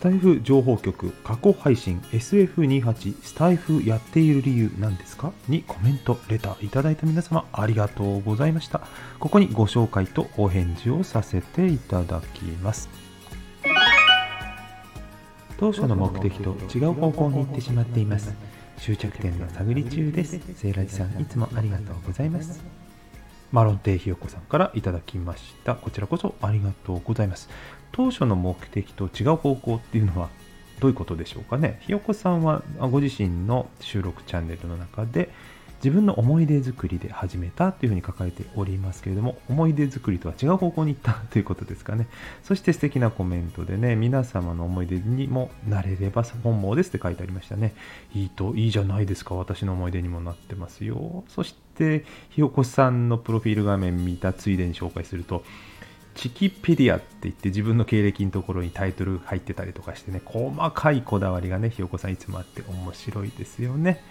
スタイフ情報局過去配信 SF28 スタイフやっている理由なんですか？にコメント、レターいただいた皆様ありがとうございました。ここにご紹介とお返事をさせていただきます。当初の目的と違う方向に行ってしまっています。終着点の探り中です。セイラジさんいつもありがとうございます。マロンテイひよこさんからいただきました。こちらこそありがとうございます。当初の目的と違う方向っていうのはどういうことでしょうかね。ひよこさんはご自身の収録チャンネルの中で自分の思い出作りで始めたというふうに書かれておりますけれども、思い出作りとは違う方向に行ったということですかね。そして素敵なコメントでね、皆様の思い出にもなれれば本望ですって書いてありましたね。いいと、いいじゃないですか。私の思い出にもなってますよ。そして、ひよこさんのプロフィール画面見たついでに紹介すると、チキペディアって言って自分の経歴のところにタイトル入ってたりとかしてね、細かいこだわりがね、ひよこさんいつもあって面白いですよね。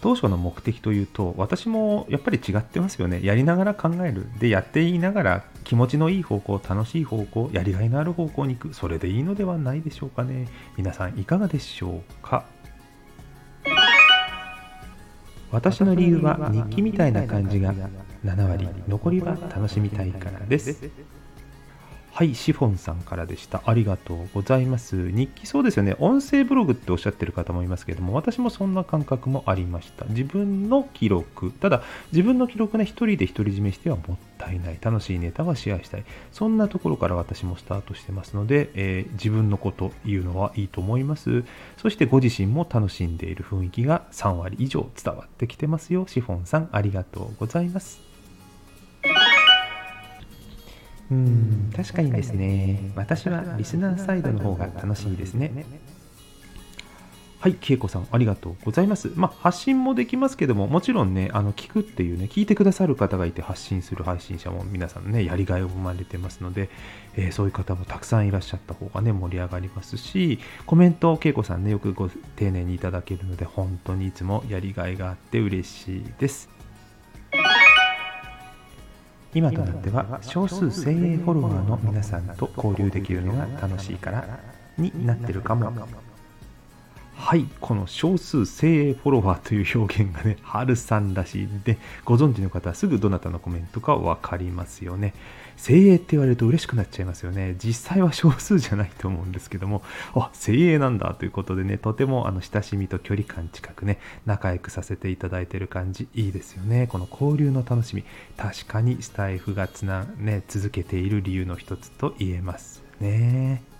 当初の目的というと私もやっぱり違ってますよね。やりながら考える。でやっていながら気持ちのいい方向楽しい方向やりがいのある方向に行く。それでいいのではないでしょうかね。皆さんいかがでしょうか？私の理由は日記みたいな感じが7割残りは楽しみたいからですはい、シフォンさんからでした。ありがとうございます。日記そうですよね。音声ブログっておっしゃってる方もいますけれども、私もそんな感覚もありました。自分の記録。ただ、自分の記録ね、一人で独り占めしてはもったいない。楽しいネタはシェアしたい。そんなところから私もスタートしてますので、えー、自分のこと言うのはいいと思います。そしてご自身も楽しんでいる雰囲気が3割以上伝わってきてますよ。シフォンさん、ありがとうございます。うん、確かにですね。私はリスナーサイドの方が楽しいですね。はい、恵子さん、ありがとうございます。まあ、発信もできますけども、もちろんね、あの、聞くっていうね、聞いてくださる方がいて発信する配信者も皆さんね、やりがいを生まれてますので、えー、そういう方もたくさんいらっしゃった方がね、盛り上がりますし、コメント、恵子さんね、よくご丁寧にいただけるので、本当にいつもやりがいがあって嬉しいです。今となっては少数精鋭フォロワーの皆さんと交流できるのが楽しいからになってるかも。はい、この少数精鋭フォロワーという表現がね、ハルさんらしいんで、ご存知の方はすぐどなたのコメントか分かりますよね。精鋭って言われると嬉しくなっちゃいますよね。実際は少数じゃないと思うんですけども、あ、精鋭なんだということでね、とてもあの親しみと距離感近くね、仲良くさせていただいてる感じ、いいですよね。この交流の楽しみ、確かにスタイフがつな、ね、続けている理由の一つと言えますね。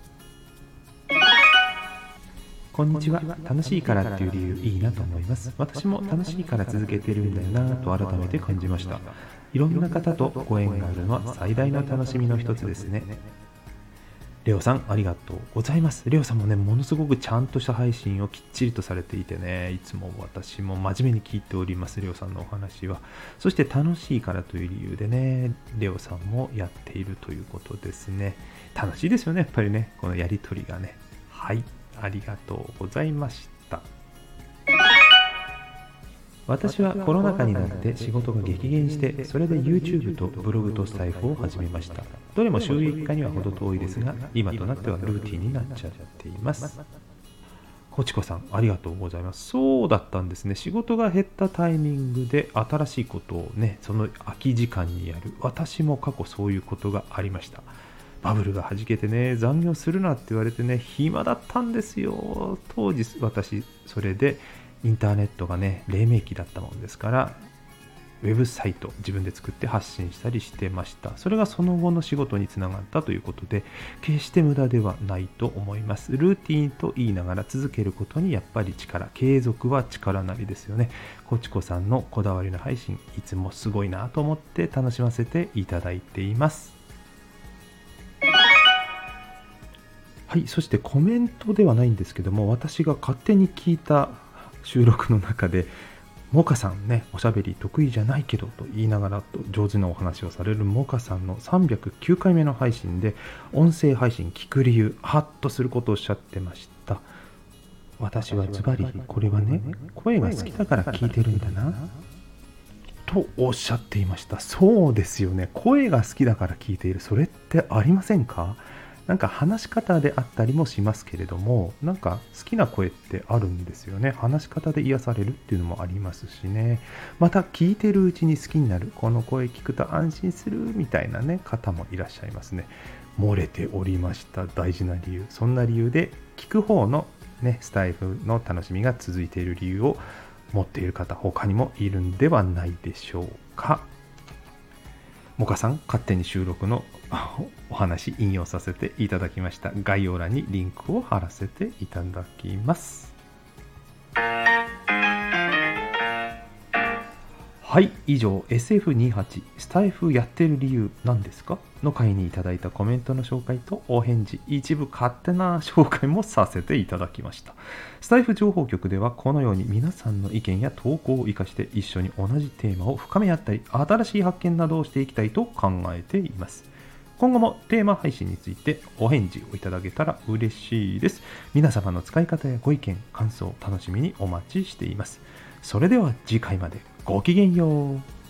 こんにちは。楽しいからっていう理由いいなと思います。私も楽しいから続けてるんだよなと改めて感じました。いろんな方とご縁があるのは最大の楽しみの一つですね。レオさん、ありがとうございます。レオさんもね、ものすごくちゃんとした配信をきっちりとされていてね、いつも私も真面目に聞いております、レオさんのお話は。そして楽しいからという理由でね、レオさんもやっているということですね。楽しいですよね、やっぱりね、このやりとりがね。はい。ありがとうございました私はコロナ禍になって仕事が激減してそれで YouTube とブログとスタイフを始めましたどれも収益化には程遠いですが今となってはルーティンになっちゃっていますこちこさん、ありがとうございます。そうだったんですね。仕事が減ったタイミングで新しいことをね、その空き時間にやる。私も過去そういうことがありました。バブルがはじけてね、残業するなって言われてね、暇だったんですよ。当時、私、それでインターネットがね、黎明期だったもんですから、ウェブサイト自分で作って発信したりしてました。それがその後の仕事につながったということで、決して無駄ではないと思います。ルーティンと言いながら続けることにやっぱり力、継続は力なりですよね。こちこさんのこだわりの配信、いつもすごいなと思って楽しませていただいています。はい、そしてコメントではないんですけども、私が勝手に聞いた収録の中で、モカさんね、おしゃべり得意じゃないけどと言いながらと上手なお話をされるモカさんの309回目の配信で、音声配信聞く理由、ハッとすることをおっしゃってました。私はズバリ、これはね、声が好きだから聞いてるんだな。とおっしゃっていました。そうですよね。声が好きだから聞いている。それってありませんか？なんか話し方であったりもしますけれどもなんか好きな声ってあるんですよね。話し方で癒されるっていうのもありますしね。また聞いてるうちに好きになる。この声聞くと安心するみたいなね方もいらっしゃいますね。漏れておりました。大事な理由。そんな理由で聞く方のねスタイフの楽しみが続いている理由を持っている方他にもいるんではないでしょうか。モカさん勝手に収録のお話引用させていただきました。概要欄にリンクを貼らせていただきます。はい以上 SF28 スタイフやってる理由なんですか？の回にいただいたコメントの紹介とお返事一部勝手な紹介もさせていただきました。スタイフ情報局ではこのように皆さんの意見や投稿を生かして一緒に同じテーマを深め合ったり新しい発見などをしていきたいと考えています。今後もテーマ配信についてお返事をいただけたら嬉しいです。皆様の使い方やご意見感想楽しみにお待ちしています。それでは次回まで。ごきげんよう。